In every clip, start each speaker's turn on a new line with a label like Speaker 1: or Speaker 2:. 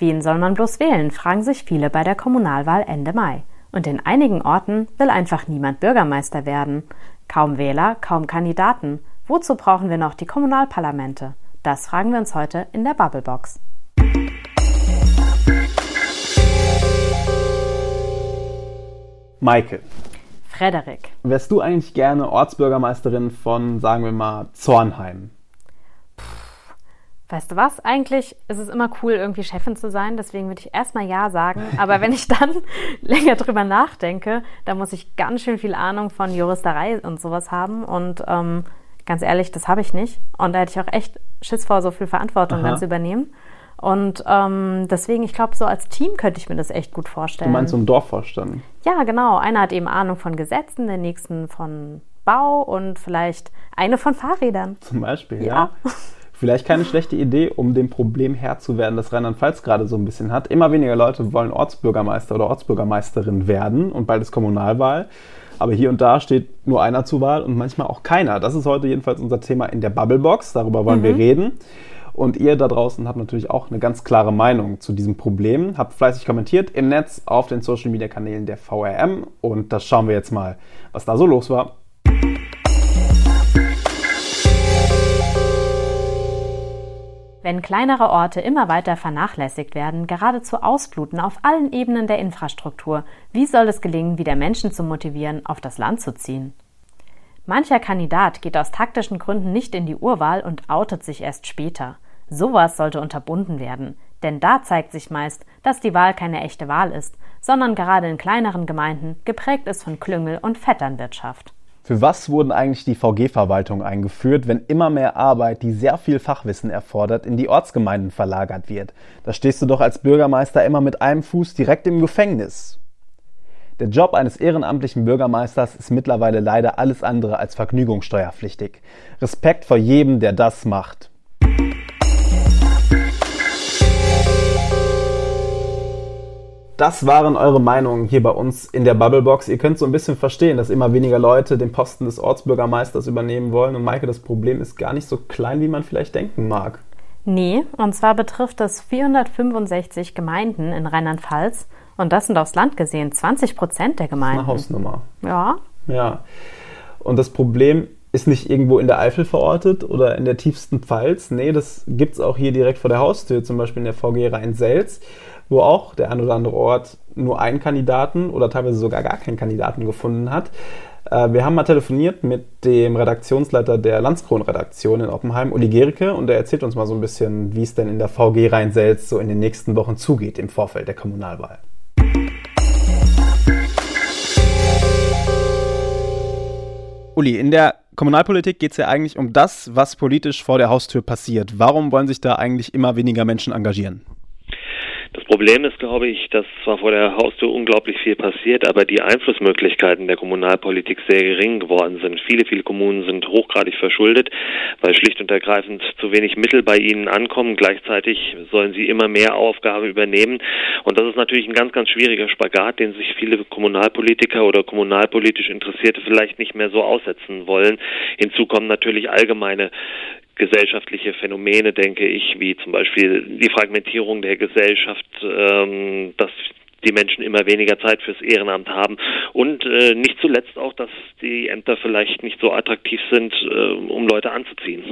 Speaker 1: Wen soll man bloß wählen, fragen sich viele bei der Kommunalwahl Ende Mai. Und in einigen Orten will einfach niemand Bürgermeister werden. Kaum Wähler, kaum Kandidaten. Wozu brauchen wir noch die Kommunalparlamente? Das fragen wir uns heute in der Bubblebox.
Speaker 2: Maike.
Speaker 1: Frederik.
Speaker 2: Wärst du eigentlich gerne Ortsbürgermeisterin von, sagen wir mal, Zornheim?
Speaker 1: Weißt du was? Eigentlich ist es immer cool, irgendwie Chefin zu sein. Deswegen würde ich erstmal Ja sagen. Aber wenn ich dann länger drüber nachdenke, dann muss ich ganz schön viel Ahnung von Juristerei und sowas haben. Und ähm, ganz ehrlich, das habe ich nicht. Und da hätte ich auch echt Schiss vor, so viel Verantwortung Aha. dann zu übernehmen. Und ähm, deswegen, ich glaube, so als Team könnte ich mir das echt gut vorstellen.
Speaker 2: Du meinst so ein Dorfvorstand?
Speaker 1: Ja, genau. Einer hat eben Ahnung von Gesetzen, der nächsten von Bau und vielleicht eine von Fahrrädern.
Speaker 2: Zum Beispiel, ja. ja. Vielleicht keine schlechte Idee, um dem Problem Herr zu werden, das Rheinland-Pfalz gerade so ein bisschen hat. Immer weniger Leute wollen Ortsbürgermeister oder Ortsbürgermeisterin werden und bald ist Kommunalwahl. Aber hier und da steht nur einer zur Wahl und manchmal auch keiner. Das ist heute jedenfalls unser Thema in der Bubblebox. Darüber wollen mhm. wir reden. Und ihr da draußen habt natürlich auch eine ganz klare Meinung zu diesem Problem. Habt fleißig kommentiert im Netz auf den Social Media Kanälen der VRM. Und das schauen wir jetzt mal, was da so los war.
Speaker 1: Wenn kleinere Orte immer weiter vernachlässigt werden, geradezu ausbluten auf allen Ebenen der Infrastruktur, wie soll es gelingen, wieder Menschen zu motivieren, auf das Land zu ziehen? Mancher Kandidat geht aus taktischen Gründen nicht in die Urwahl und outet sich erst später. Sowas sollte unterbunden werden, denn da zeigt sich meist, dass die Wahl keine echte Wahl ist, sondern gerade in kleineren Gemeinden geprägt ist von Klüngel und Vetternwirtschaft.
Speaker 2: Für was wurden eigentlich die VG-Verwaltungen eingeführt, wenn immer mehr Arbeit, die sehr viel Fachwissen erfordert, in die Ortsgemeinden verlagert wird? Da stehst du doch als Bürgermeister immer mit einem Fuß direkt im Gefängnis. Der Job eines ehrenamtlichen Bürgermeisters ist mittlerweile leider alles andere als vergnügungssteuerpflichtig. Respekt vor jedem, der das macht. Das waren eure Meinungen hier bei uns in der Bubblebox. Ihr könnt so ein bisschen verstehen, dass immer weniger Leute den Posten des Ortsbürgermeisters übernehmen wollen. Und Maike, das Problem ist gar nicht so klein, wie man vielleicht denken mag.
Speaker 1: Nee, und zwar betrifft es 465 Gemeinden in Rheinland-Pfalz. Und das sind aufs Land gesehen 20 Prozent der Gemeinden.
Speaker 2: Eine Hausnummer.
Speaker 1: Ja.
Speaker 2: Ja. Und das Problem ist nicht irgendwo in der Eifel verortet oder in der tiefsten Pfalz. Nee, das gibt es auch hier direkt vor der Haustür, zum Beispiel in der VG Rhein-Selz wo auch der ein oder andere Ort nur einen Kandidaten oder teilweise sogar gar keinen Kandidaten gefunden hat. Äh, wir haben mal telefoniert mit dem Redaktionsleiter der Landskron-Redaktion in Oppenheim, Uli Gericke, und er erzählt uns mal so ein bisschen, wie es denn in der VG Rhein-Selz so in den nächsten Wochen zugeht im Vorfeld der Kommunalwahl. Uli, in der Kommunalpolitik geht es ja eigentlich um das, was politisch vor der Haustür passiert. Warum wollen sich da eigentlich immer weniger Menschen engagieren?
Speaker 3: Problem ist, glaube ich, dass zwar vor der Haustür unglaublich viel passiert, aber die Einflussmöglichkeiten der Kommunalpolitik sehr gering geworden sind. Viele, viele Kommunen sind hochgradig verschuldet, weil schlicht und ergreifend zu wenig Mittel bei ihnen ankommen. Gleichzeitig sollen sie immer mehr Aufgaben übernehmen. Und das ist natürlich ein ganz, ganz schwieriger Spagat, den sich viele Kommunalpolitiker oder kommunalpolitisch Interessierte vielleicht nicht mehr so aussetzen wollen. Hinzu kommen natürlich allgemeine gesellschaftliche Phänomene, denke ich, wie zum Beispiel die Fragmentierung der Gesellschaft, ähm, dass die Menschen immer weniger Zeit fürs Ehrenamt haben und äh, nicht zuletzt auch, dass die Ämter vielleicht nicht so attraktiv sind, äh, um Leute anzuziehen.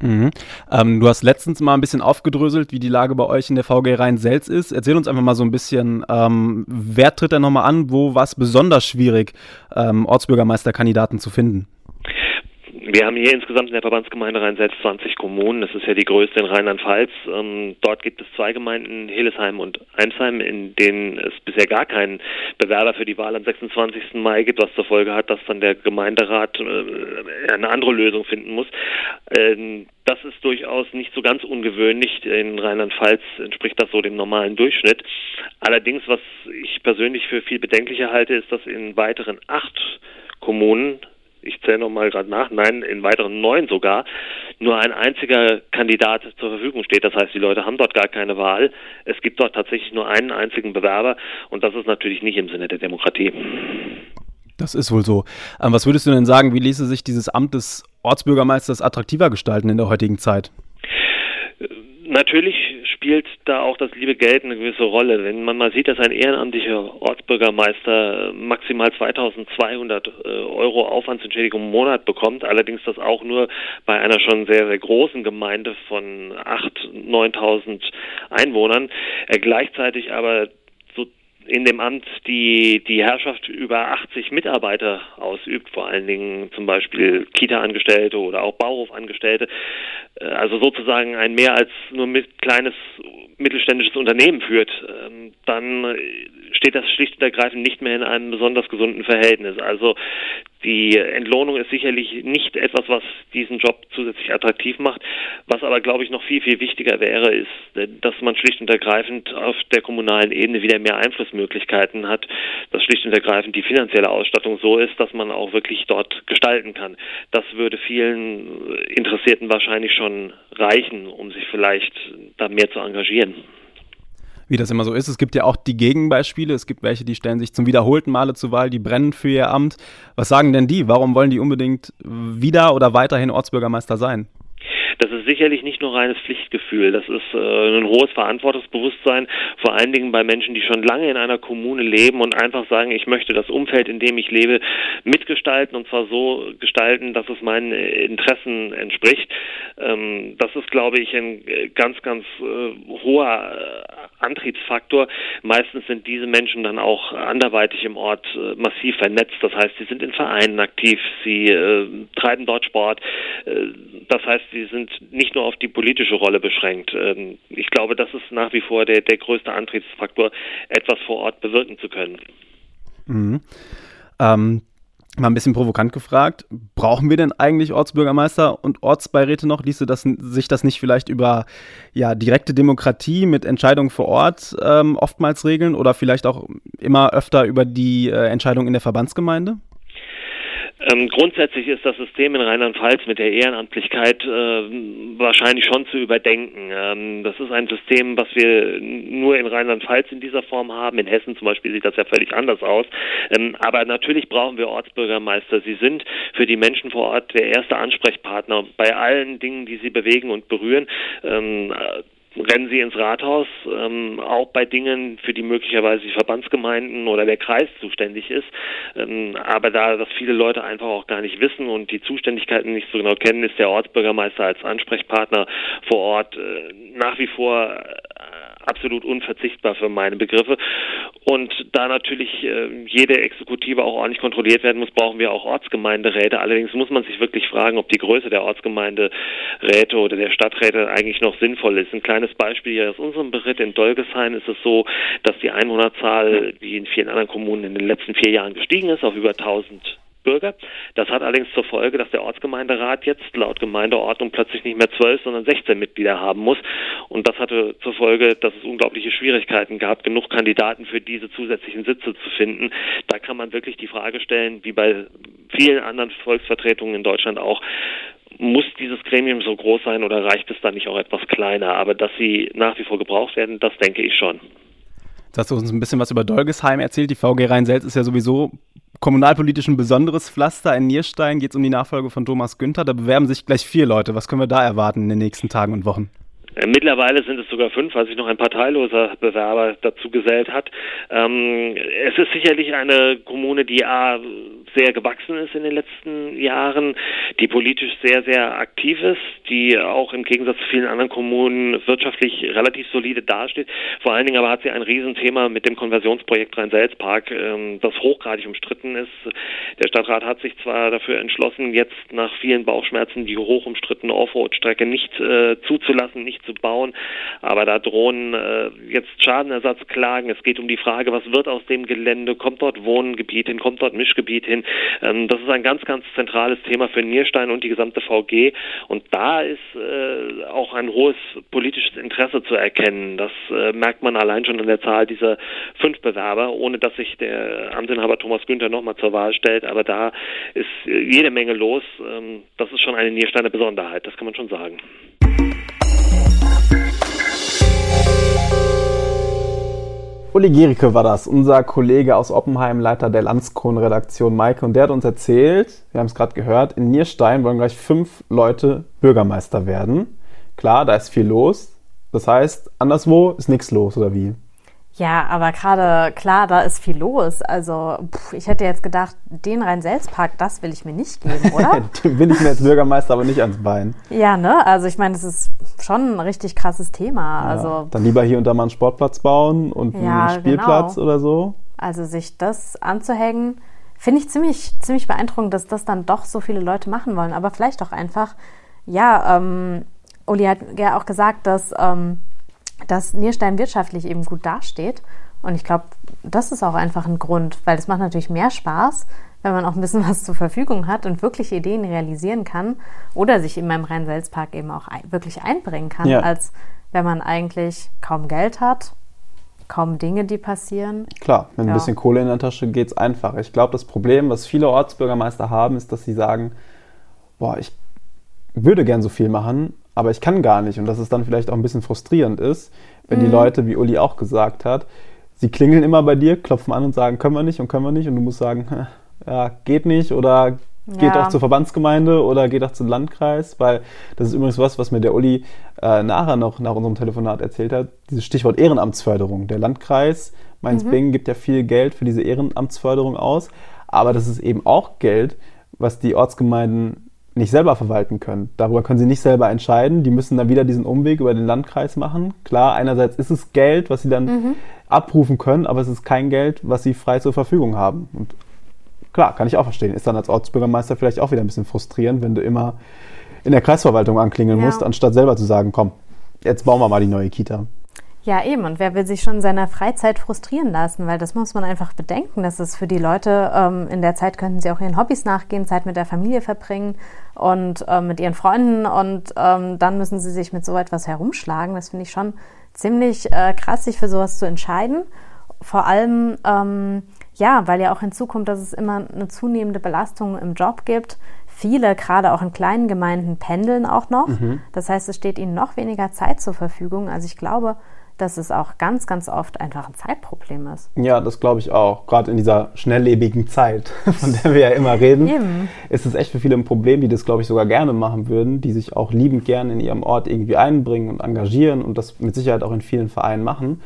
Speaker 2: Mhm. Ähm, du hast letztens mal ein bisschen aufgedröselt, wie die Lage bei euch in der VG Rhein-Selz ist. Erzähl uns einfach mal so ein bisschen, ähm, wer tritt da nochmal an, wo war es besonders schwierig, ähm, Ortsbürgermeisterkandidaten zu finden?
Speaker 3: Wir haben hier insgesamt in der Verbandsgemeinde Rhein-Selz 20 Kommunen. Das ist ja die größte in Rheinland-Pfalz. Ähm, dort gibt es zwei Gemeinden, Hillesheim und Eimsheim, in denen es bisher gar keinen Bewerber für die Wahl am 26. Mai gibt, was zur Folge hat, dass dann der Gemeinderat äh, eine andere Lösung finden muss. Ähm, das ist durchaus nicht so ganz ungewöhnlich. In Rheinland-Pfalz entspricht das so dem normalen Durchschnitt. Allerdings, was ich persönlich für viel bedenklicher halte, ist, dass in weiteren acht Kommunen ich zähle nochmal gerade nach, nein, in weiteren neun sogar, nur ein einziger Kandidat zur Verfügung steht. Das heißt, die Leute haben dort gar keine Wahl. Es gibt dort tatsächlich nur einen einzigen Bewerber und das ist natürlich nicht im Sinne der Demokratie.
Speaker 2: Das ist wohl so. Ähm, was würdest du denn sagen, wie ließe sich dieses Amt des Ortsbürgermeisters attraktiver gestalten in der heutigen Zeit?
Speaker 3: Natürlich spielt da auch das liebe Geld eine gewisse Rolle. Wenn man mal sieht, dass ein ehrenamtlicher Ortsbürgermeister maximal 2200 äh, Euro Aufwandsentschädigung im Monat bekommt, allerdings das auch nur bei einer schon sehr, sehr großen Gemeinde von 8.000, 9.000 Einwohnern, er gleichzeitig aber in dem Amt die, die Herrschaft über 80 Mitarbeiter ausübt, vor allen Dingen zum Beispiel Kita-Angestellte oder auch Bauhofangestellte, äh, also sozusagen ein mehr als nur mit kleines mittelständisches Unternehmen führt, ähm, dann steht das schlicht und ergreifend nicht mehr in einem besonders gesunden Verhältnis. Also die Entlohnung ist sicherlich nicht etwas, was diesen Job zusätzlich attraktiv macht. Was aber, glaube ich, noch viel, viel wichtiger wäre, ist, dass man schlicht und ergreifend auf der kommunalen Ebene wieder mehr Einflussmöglichkeiten hat, dass schlicht und ergreifend die finanzielle Ausstattung so ist, dass man auch wirklich dort gestalten kann. Das würde vielen Interessierten wahrscheinlich schon reichen, um sich vielleicht da mehr zu engagieren
Speaker 2: wie das immer so ist. Es gibt ja auch die Gegenbeispiele. Es gibt welche, die stellen sich zum wiederholten Male zur Wahl, die brennen für ihr Amt. Was sagen denn die? Warum wollen die unbedingt wieder oder weiterhin Ortsbürgermeister sein?
Speaker 3: Das ist sicherlich nicht nur reines Pflichtgefühl, das ist äh, ein hohes Verantwortungsbewusstsein, vor allen Dingen bei Menschen, die schon lange in einer Kommune leben und einfach sagen, ich möchte das Umfeld, in dem ich lebe, mitgestalten und zwar so gestalten, dass es meinen Interessen entspricht. Ähm, das ist, glaube ich, ein ganz, ganz äh, hoher äh, Antriebsfaktor. Meistens sind diese Menschen dann auch anderweitig im Ort äh, massiv vernetzt. Das heißt, sie sind in Vereinen aktiv, sie äh, treiben dort Sport. Äh, das heißt, sie sind nicht nur auf die politische Rolle beschränkt. Ähm, ich glaube, das ist nach wie vor der, der größte Antriebsfaktor, etwas vor Ort bewirken zu können.
Speaker 2: Mhm. Ähm, mal ein bisschen provokant gefragt, brauchen wir denn eigentlich Ortsbürgermeister und Ortsbeiräte noch? Ließe das, sich das nicht vielleicht über ja, direkte Demokratie mit Entscheidungen vor Ort ähm, oftmals regeln oder vielleicht auch immer öfter über die äh, Entscheidung in der Verbandsgemeinde?
Speaker 3: Ähm, grundsätzlich ist das System in Rheinland-Pfalz mit der Ehrenamtlichkeit äh, wahrscheinlich schon zu überdenken. Ähm, das ist ein System, was wir nur in Rheinland-Pfalz in dieser Form haben. In Hessen zum Beispiel sieht das ja völlig anders aus. Ähm, aber natürlich brauchen wir Ortsbürgermeister. Sie sind für die Menschen vor Ort der erste Ansprechpartner bei allen Dingen, die sie bewegen und berühren. Rennen sie ins Rathaus, ähm, auch bei Dingen, für die möglicherweise die Verbandsgemeinden oder der Kreis zuständig ist. Ähm, aber da das viele Leute einfach auch gar nicht wissen und die Zuständigkeiten nicht so genau kennen, ist der Ortsbürgermeister als Ansprechpartner vor Ort äh, nach wie vor absolut unverzichtbar für meine Begriffe. Und da natürlich äh, jede Exekutive auch ordentlich kontrolliert werden muss, brauchen wir auch Ortsgemeinderäte. Allerdings muss man sich wirklich fragen, ob die Größe der Ortsgemeinderäte oder der Stadträte eigentlich noch sinnvoll ist. Ein kleines Beispiel hier aus unserem Bericht in Dolgesheim ist es so, dass die Einwohnerzahl, wie in vielen anderen Kommunen in den letzten vier Jahren gestiegen ist, auf über 1000 Bürger. Das hat allerdings zur Folge, dass der Ortsgemeinderat jetzt laut Gemeindeordnung plötzlich nicht mehr zwölf, sondern 16 Mitglieder haben muss. Und das hatte zur Folge, dass es unglaubliche Schwierigkeiten gab, genug Kandidaten für diese zusätzlichen Sitze zu finden. Da kann man wirklich die Frage stellen, wie bei vielen anderen Volksvertretungen in Deutschland auch, muss dieses Gremium so groß sein oder reicht es dann nicht auch etwas kleiner? Aber dass sie nach wie vor gebraucht werden, das denke ich schon.
Speaker 2: Jetzt hast du uns ein bisschen was über Dolgesheim erzählt. Die VG Rhein-Selz ist ja sowieso kommunalpolitisch ein besonderes Pflaster. In Nierstein geht es um die Nachfolge von Thomas Günther. Da bewerben sich gleich vier Leute. Was können wir da erwarten in den nächsten Tagen und Wochen?
Speaker 3: Äh, mittlerweile sind es sogar fünf, weil sich noch ein parteiloser Bewerber dazu gesellt hat. Ähm, es ist sicherlich eine Kommune, die A, sehr gewachsen ist in den letzten Jahren, die politisch sehr, sehr aktiv ist, die auch im Gegensatz zu vielen anderen Kommunen wirtschaftlich relativ solide dasteht. Vor allen Dingen aber hat sie ein Riesenthema mit dem Konversionsprojekt Rhein-Selz-Park, ähm, das hochgradig umstritten ist. Der Stadtrat hat sich zwar dafür entschlossen, jetzt nach vielen Bauchschmerzen die hoch umstrittene Offroad-Strecke nicht äh, zuzulassen, nicht zu bauen. Aber da drohen äh, jetzt Schadenersatzklagen. Es geht um die Frage, was wird aus dem Gelände? Kommt dort Wohngebiet hin? Kommt dort Mischgebiet hin? Ähm, das ist ein ganz, ganz zentrales Thema für Nierstein und die gesamte VG. Und da ist äh, auch ein hohes politisches Interesse zu erkennen. Das äh, merkt man allein schon an der Zahl dieser fünf Bewerber, ohne dass sich der Amtsinhaber Thomas Günther nochmal zur Wahl stellt. Aber da ist äh, jede Menge los. Ähm, das ist schon eine Niersteiner Besonderheit, das kann man schon sagen.
Speaker 2: Uli Gericke war das, unser Kollege aus Oppenheim, Leiter der Landskron-Redaktion Maike. Und der hat uns erzählt, wir haben es gerade gehört, in Nierstein wollen gleich fünf Leute Bürgermeister werden. Klar, da ist viel los. Das heißt, anderswo ist nichts los, oder wie?
Speaker 1: Ja, aber gerade klar, da ist viel los. Also pff, ich hätte jetzt gedacht, den Rhein-Selz-Park, das will ich mir nicht geben, oder?
Speaker 2: den will ich mir als Bürgermeister aber nicht ans Bein.
Speaker 1: Ja, ne? Also ich meine, das ist schon ein richtig krasses Thema. Ja, also
Speaker 2: dann lieber hier und da mal einen Sportplatz bauen und ja, einen Spielplatz genau. oder so.
Speaker 1: Also sich das anzuhängen, finde ich ziemlich, ziemlich beeindruckend, dass das dann doch so viele Leute machen wollen. Aber vielleicht auch einfach, ja, ähm, Uli hat ja auch gesagt, dass ähm, dass Nierstein wirtschaftlich eben gut dasteht. Und ich glaube, das ist auch einfach ein Grund, weil es macht natürlich mehr Spaß, wenn man auch ein bisschen was zur Verfügung hat und wirklich Ideen realisieren kann oder sich in meinem Rhein-Selz-Park eben auch wirklich einbringen kann, ja. als wenn man eigentlich kaum Geld hat, kaum Dinge, die passieren.
Speaker 2: Klar, mit ja. ein bisschen Kohle in der Tasche geht es einfacher. Ich glaube, das Problem, was viele Ortsbürgermeister haben, ist, dass sie sagen, boah, ich würde gern so viel machen, aber ich kann gar nicht. Und dass es dann vielleicht auch ein bisschen frustrierend ist, wenn mhm. die Leute, wie Uli auch gesagt hat, sie klingeln immer bei dir, klopfen an und sagen, können wir nicht und können wir nicht. Und du musst sagen, ja, geht nicht oder geht ja. auch zur Verbandsgemeinde oder geht auch zum Landkreis, weil das ist übrigens was, was mir der Uli äh, nachher noch nach unserem Telefonat erzählt hat, dieses Stichwort Ehrenamtsförderung. Der Landkreis Mainz-Bingen mhm. gibt ja viel Geld für diese Ehrenamtsförderung aus, aber das ist eben auch Geld, was die Ortsgemeinden nicht selber verwalten können. Darüber können sie nicht selber entscheiden. Die müssen dann wieder diesen Umweg über den Landkreis machen. Klar, einerseits ist es Geld, was sie dann mhm. abrufen können, aber es ist kein Geld, was sie frei zur Verfügung haben. Und klar, kann ich auch verstehen. Ist dann als Ortsbürgermeister vielleicht auch wieder ein bisschen frustrierend, wenn du immer in der Kreisverwaltung anklingeln ja. musst, anstatt selber zu sagen, komm, jetzt bauen wir mal die neue Kita.
Speaker 1: Ja, eben. Und wer will sich schon in seiner Freizeit frustrieren lassen? Weil das muss man einfach bedenken, dass es für die Leute ähm, in der Zeit könnten sie auch ihren Hobbys nachgehen, Zeit mit der Familie verbringen und ähm, mit ihren Freunden und ähm, dann müssen sie sich mit so etwas herumschlagen. Das finde ich schon ziemlich äh, krass, sich für sowas zu entscheiden. Vor allem, ähm, ja, weil ja auch hinzukommt, dass es immer eine zunehmende Belastung im Job gibt. Viele, gerade auch in kleinen Gemeinden, pendeln auch noch. Mhm. Das heißt, es steht ihnen noch weniger Zeit zur Verfügung. Also ich glaube, dass es auch ganz, ganz oft einfach ein Zeitproblem ist.
Speaker 2: Ja, das glaube ich auch. Gerade in dieser schnelllebigen Zeit, von der wir ja immer reden, Eben. ist es echt für viele ein Problem, die das, glaube ich, sogar gerne machen würden, die sich auch liebend gern in ihrem Ort irgendwie einbringen und engagieren und das mit Sicherheit auch in vielen Vereinen machen.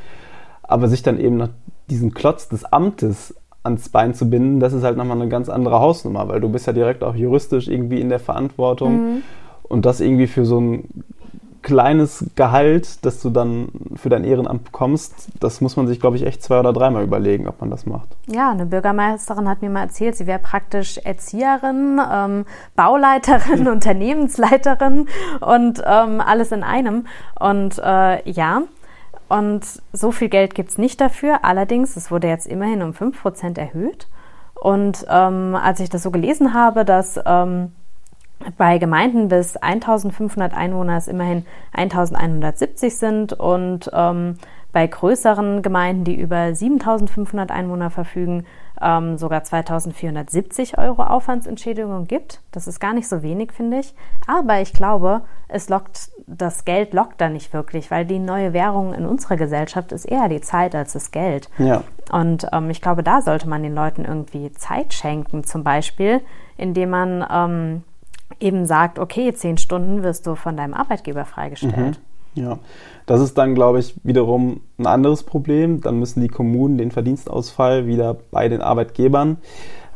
Speaker 2: Aber sich dann eben nach diesem Klotz des Amtes ans Bein zu binden, das ist halt nochmal eine ganz andere Hausnummer, weil du bist ja direkt auch juristisch irgendwie in der Verantwortung. Mhm. Und das irgendwie für so ein kleines Gehalt, das du dann für dein Ehrenamt bekommst, das muss man sich, glaube ich, echt zwei oder dreimal überlegen, ob man das macht.
Speaker 1: Ja, eine Bürgermeisterin hat mir mal erzählt, sie wäre praktisch Erzieherin, ähm, Bauleiterin, Unternehmensleiterin und ähm, alles in einem. Und äh, ja, und so viel Geld gibt es nicht dafür. Allerdings, es wurde jetzt immerhin um 5% erhöht. Und ähm, als ich das so gelesen habe, dass ähm, bei Gemeinden bis 1500 Einwohner es immerhin 1170 sind und ähm, bei größeren Gemeinden, die über 7500 Einwohner verfügen, ähm, sogar 2470 Euro Aufwandsentschädigung gibt. Das ist gar nicht so wenig, finde ich. Aber ich glaube, es lockt, das Geld lockt da nicht wirklich, weil die neue Währung in unserer Gesellschaft ist eher die Zeit als das Geld. Ja. Und ähm, ich glaube, da sollte man den Leuten irgendwie Zeit schenken, zum Beispiel, indem man ähm, eben sagt, okay, zehn Stunden wirst du von deinem Arbeitgeber freigestellt.
Speaker 2: Mhm. Ja, das ist dann, glaube ich, wiederum ein anderes Problem. Dann müssen die Kommunen den Verdienstausfall wieder bei den Arbeitgebern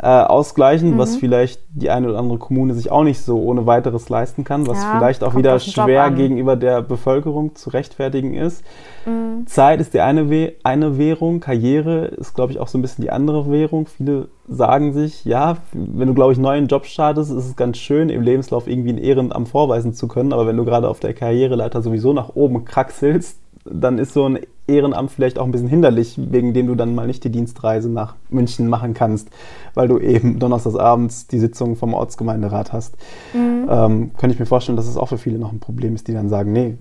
Speaker 2: äh, ausgleichen, mhm. was vielleicht die eine oder andere Kommune sich auch nicht so ohne weiteres leisten kann, was ja, vielleicht auch wieder schwer gegenüber der Bevölkerung zu rechtfertigen ist. Mhm. Zeit ist die eine, We eine Währung, Karriere ist, glaube ich, auch so ein bisschen die andere Währung. Viele sagen sich, ja, wenn du, glaube ich, neu einen Job startest, ist es ganz schön, im Lebenslauf irgendwie ein Ehrenamt vorweisen zu können, aber wenn du gerade auf der Karriereleiter sowieso nach oben kraxelst, dann ist so ein Ehrenamt vielleicht auch ein bisschen hinderlich, wegen dem du dann mal nicht die Dienstreise nach München machen kannst, weil du eben donnerstagsabends die Sitzung vom Ortsgemeinderat hast. Mhm. Ähm, könnte ich mir vorstellen, dass es auch für viele noch ein Problem ist, die dann sagen, nee,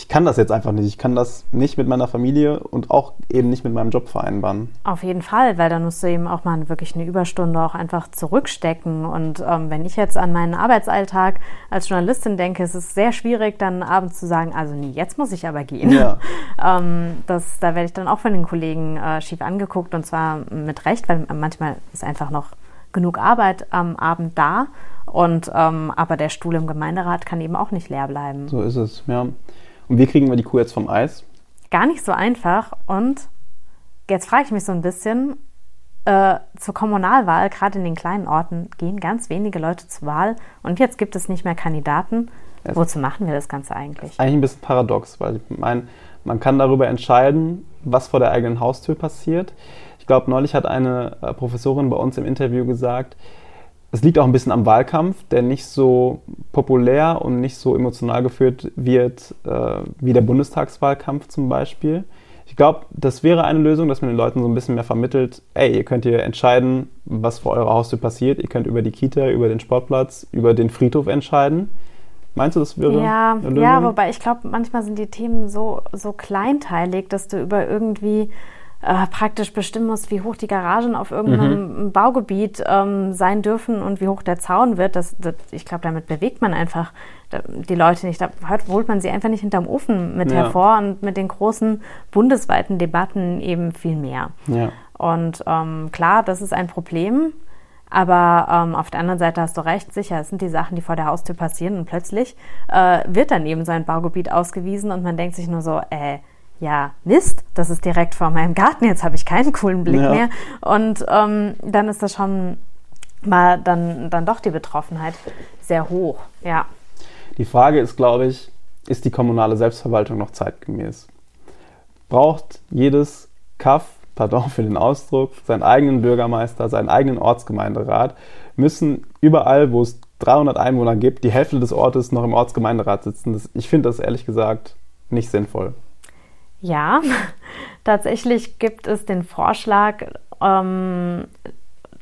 Speaker 2: ich kann das jetzt einfach nicht. Ich kann das nicht mit meiner Familie und auch eben nicht mit meinem Job vereinbaren.
Speaker 1: Auf jeden Fall, weil dann musst du eben auch mal wirklich eine Überstunde auch einfach zurückstecken. Und ähm, wenn ich jetzt an meinen Arbeitsalltag als Journalistin denke, ist es sehr schwierig, dann abends zu sagen, also nee, jetzt muss ich aber gehen. Ja. ähm, das, da werde ich dann auch von den Kollegen äh, schief angeguckt und zwar mit Recht, weil manchmal ist einfach noch genug Arbeit am Abend da. Und ähm, aber der Stuhl im Gemeinderat kann eben auch nicht leer bleiben.
Speaker 2: So ist es, ja. Und wie kriegen wir die Kuh jetzt vom Eis?
Speaker 1: Gar nicht so einfach. Und jetzt frage ich mich so ein bisschen, äh, zur Kommunalwahl, gerade in den kleinen Orten, gehen ganz wenige Leute zur Wahl und jetzt gibt es nicht mehr Kandidaten. Es Wozu machen wir das Ganze eigentlich?
Speaker 2: Eigentlich ein bisschen paradox, weil ich meine, man kann darüber entscheiden, was vor der eigenen Haustür passiert. Ich glaube, neulich hat eine äh, Professorin bei uns im Interview gesagt, es liegt auch ein bisschen am Wahlkampf, der nicht so populär und nicht so emotional geführt wird äh, wie der Bundestagswahlkampf zum Beispiel. Ich glaube, das wäre eine Lösung, dass man den Leuten so ein bisschen mehr vermittelt, ey, ihr könnt hier entscheiden, was vor eurer Haustür passiert. Ihr könnt über die Kita, über den Sportplatz, über den Friedhof entscheiden. Meinst du, das würde
Speaker 1: ja, eine Lösung? Ja, wobei ich glaube, manchmal sind die Themen so, so kleinteilig, dass du über irgendwie äh, praktisch bestimmen musst, wie hoch die Garagen auf irgendeinem mhm. Baugebiet ähm, sein dürfen und wie hoch der Zaun wird. Das, das ich glaube, damit bewegt man einfach die Leute nicht. Da holt man sie einfach nicht hinterm Ofen mit ja. hervor und mit den großen bundesweiten Debatten eben viel mehr. Ja. Und ähm, klar, das ist ein Problem. Aber ähm, auf der anderen Seite hast du recht, sicher, es sind die Sachen, die vor der Haustür passieren und plötzlich äh, wird dann eben so ein Baugebiet ausgewiesen und man denkt sich nur so, äh, ja, Mist, das ist direkt vor meinem Garten, jetzt habe ich keinen coolen Blick ja. mehr. Und ähm, dann ist das schon mal dann, dann doch die Betroffenheit sehr hoch, ja.
Speaker 2: Die Frage ist, glaube ich, ist die kommunale Selbstverwaltung noch zeitgemäß? Braucht jedes Kaff pardon für den Ausdruck, seinen eigenen Bürgermeister, seinen eigenen Ortsgemeinderat, müssen überall, wo es 300 Einwohner gibt, die Hälfte des Ortes noch im Ortsgemeinderat sitzen. Das, ich finde das ehrlich gesagt nicht sinnvoll.
Speaker 1: Ja, tatsächlich gibt es den Vorschlag, ähm,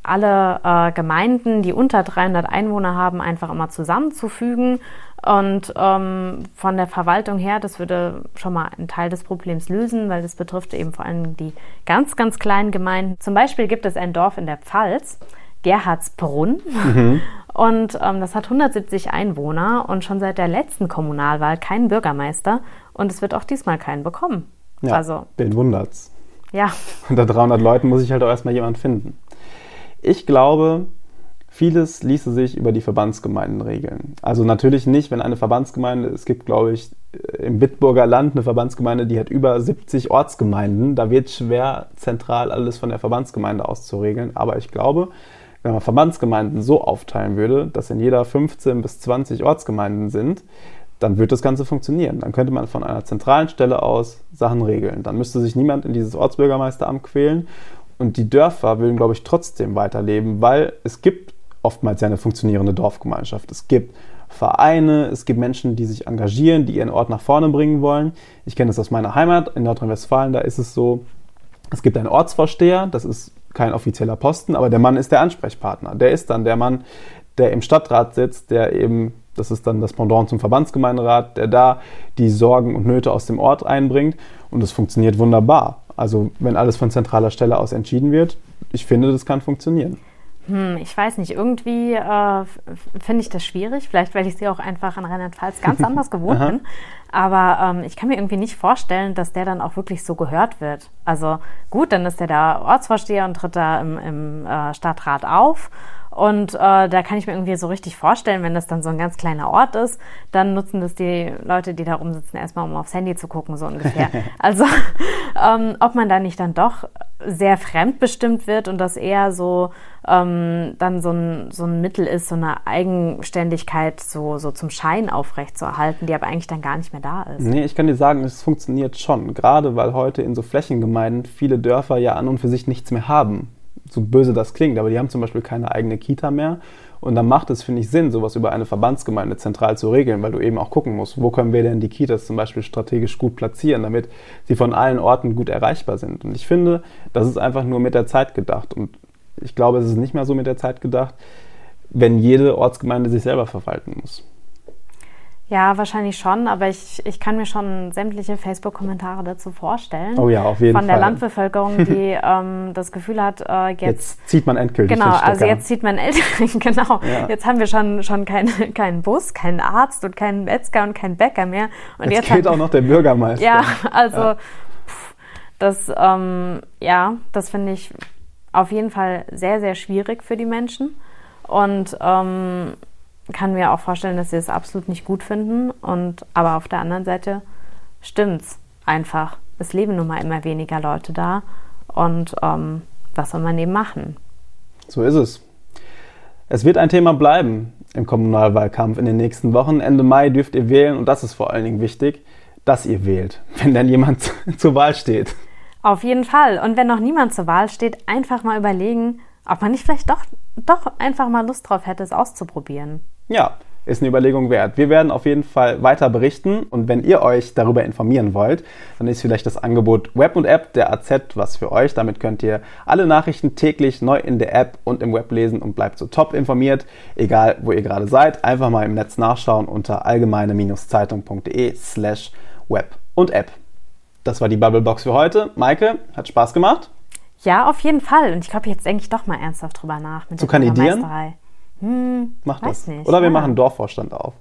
Speaker 1: alle äh, Gemeinden, die unter 300 Einwohner haben, einfach immer zusammenzufügen. Und ähm, von der Verwaltung her, das würde schon mal einen Teil des Problems lösen, weil das betrifft eben vor allem die ganz, ganz kleinen Gemeinden. Zum Beispiel gibt es ein Dorf in der Pfalz, Gerhardsbrunn. Mhm. Und ähm, das hat 170 Einwohner und schon seit der letzten Kommunalwahl keinen Bürgermeister. Und es wird auch diesmal keinen bekommen.
Speaker 2: Ja, also, den wundert's.
Speaker 1: Ja.
Speaker 2: Unter 300 Leuten muss ich halt auch erstmal jemanden finden. Ich glaube, vieles ließe sich über die Verbandsgemeinden regeln. Also natürlich nicht, wenn eine Verbandsgemeinde, es gibt, glaube ich, im Bitburger Land eine Verbandsgemeinde, die hat über 70 Ortsgemeinden. Da wird schwer zentral alles von der Verbandsgemeinde aus zu regeln. Aber ich glaube, wenn man Verbandsgemeinden so aufteilen würde, dass in jeder 15 bis 20 Ortsgemeinden sind, dann wird das Ganze funktionieren. Dann könnte man von einer zentralen Stelle aus Sachen regeln. Dann müsste sich niemand in dieses Ortsbürgermeisteramt quälen und die Dörfer würden, glaube ich, trotzdem weiterleben, weil es gibt oftmals ja eine funktionierende Dorfgemeinschaft. Es gibt Vereine, es gibt Menschen, die sich engagieren, die ihren Ort nach vorne bringen wollen. Ich kenne das aus meiner Heimat in Nordrhein-Westfalen, da ist es so, es gibt einen Ortsvorsteher, das ist kein offizieller Posten, aber der Mann ist der Ansprechpartner. Der ist dann der Mann, der im Stadtrat sitzt, der eben, das ist dann das Pendant zum Verbandsgemeinderat, der da die Sorgen und Nöte aus dem Ort einbringt und es funktioniert wunderbar. Also wenn alles von zentraler Stelle aus entschieden wird, ich finde, das kann funktionieren.
Speaker 1: Hm, ich weiß nicht, irgendwie äh, finde ich das schwierig. Vielleicht, weil ich sie auch einfach in Rheinland-Pfalz ganz anders gewohnt bin. Aber ähm, ich kann mir irgendwie nicht vorstellen, dass der dann auch wirklich so gehört wird. Also gut, dann ist der da Ortsvorsteher und tritt da im, im äh, Stadtrat auf und äh, da kann ich mir irgendwie so richtig vorstellen, wenn das dann so ein ganz kleiner Ort ist, dann nutzen das die Leute, die da rumsitzen, erstmal, um aufs Handy zu gucken, so ungefähr. also, ähm, ob man da nicht dann doch sehr fremdbestimmt wird und das eher so ähm, dann so ein, so ein Mittel ist, so eine Eigenständigkeit so, so zum Schein aufrechtzuerhalten, die aber eigentlich dann gar nicht mehr da ist.
Speaker 2: Nee, ich kann dir sagen, es funktioniert schon. Gerade weil heute in so Flächengemeinden viele Dörfer ja an und für sich nichts mehr haben so böse das klingt, aber die haben zum Beispiel keine eigene Kita mehr. Und dann macht es, finde ich, Sinn, sowas über eine Verbandsgemeinde zentral zu regeln, weil du eben auch gucken musst, wo können wir denn die Kitas zum Beispiel strategisch gut platzieren, damit sie von allen Orten gut erreichbar sind. Und ich finde, das ist einfach nur mit der Zeit gedacht. Und ich glaube, es ist nicht mehr so mit der Zeit gedacht, wenn jede Ortsgemeinde sich selber verwalten muss.
Speaker 1: Ja, wahrscheinlich schon, aber ich, ich kann mir schon sämtliche Facebook-Kommentare dazu vorstellen.
Speaker 2: Oh ja, auf jeden
Speaker 1: Fall.
Speaker 2: Von
Speaker 1: der Landbevölkerung, die ähm, das Gefühl hat, äh, jetzt,
Speaker 2: jetzt, zieht man endgültig.
Speaker 1: Genau, also jetzt zieht man endgültig, genau. Ja. Jetzt haben wir schon, schon keinen kein Bus, keinen Arzt und keinen Metzger und keinen Bäcker mehr. Und
Speaker 2: jetzt, jetzt geht hat, auch noch der Bürgermeister.
Speaker 1: Ja, also ja. Pff, das, ähm, ja, das finde ich auf jeden Fall sehr, sehr schwierig für die Menschen. Und ähm, kann mir auch vorstellen, dass sie es absolut nicht gut finden. Und aber auf der anderen Seite stimmt's einfach. Es leben nun mal immer weniger Leute da. Und ähm, was soll man eben machen?
Speaker 2: So ist es. Es wird ein Thema bleiben im Kommunalwahlkampf in den nächsten Wochen. Ende Mai dürft ihr wählen und das ist vor allen Dingen wichtig, dass ihr wählt, wenn dann jemand zur Wahl steht.
Speaker 1: Auf jeden Fall. Und wenn noch niemand zur Wahl steht, einfach mal überlegen, ob man nicht vielleicht doch, doch einfach mal Lust drauf hätte, es auszuprobieren.
Speaker 2: Ja, ist eine Überlegung wert. Wir werden auf jeden Fall weiter berichten und wenn ihr euch darüber informieren wollt, dann ist vielleicht das Angebot Web und App der AZ was für euch. Damit könnt ihr alle Nachrichten täglich neu in der App und im Web lesen und bleibt so top informiert, egal wo ihr gerade seid. Einfach mal im Netz nachschauen unter allgemeine-zeitung.de slash Web und App. Das war die Bubblebox für heute. Maike, hat Spaß gemacht?
Speaker 1: Ja, auf jeden Fall. Und ich glaube, jetzt denke ich doch mal ernsthaft drüber nach.
Speaker 2: Zu kandidieren?
Speaker 1: Hm,
Speaker 2: Mach das. Nicht. Oder wir ja. machen Dorfvorstand auf.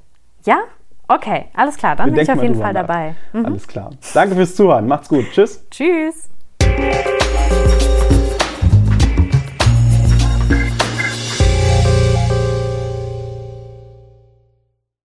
Speaker 1: Ja? Okay, alles klar. Dann wir bin ich auf jeden Fall dabei.
Speaker 2: Mhm. Alles klar. Danke fürs Zuhören. Macht's gut. Tschüss.
Speaker 1: Tschüss.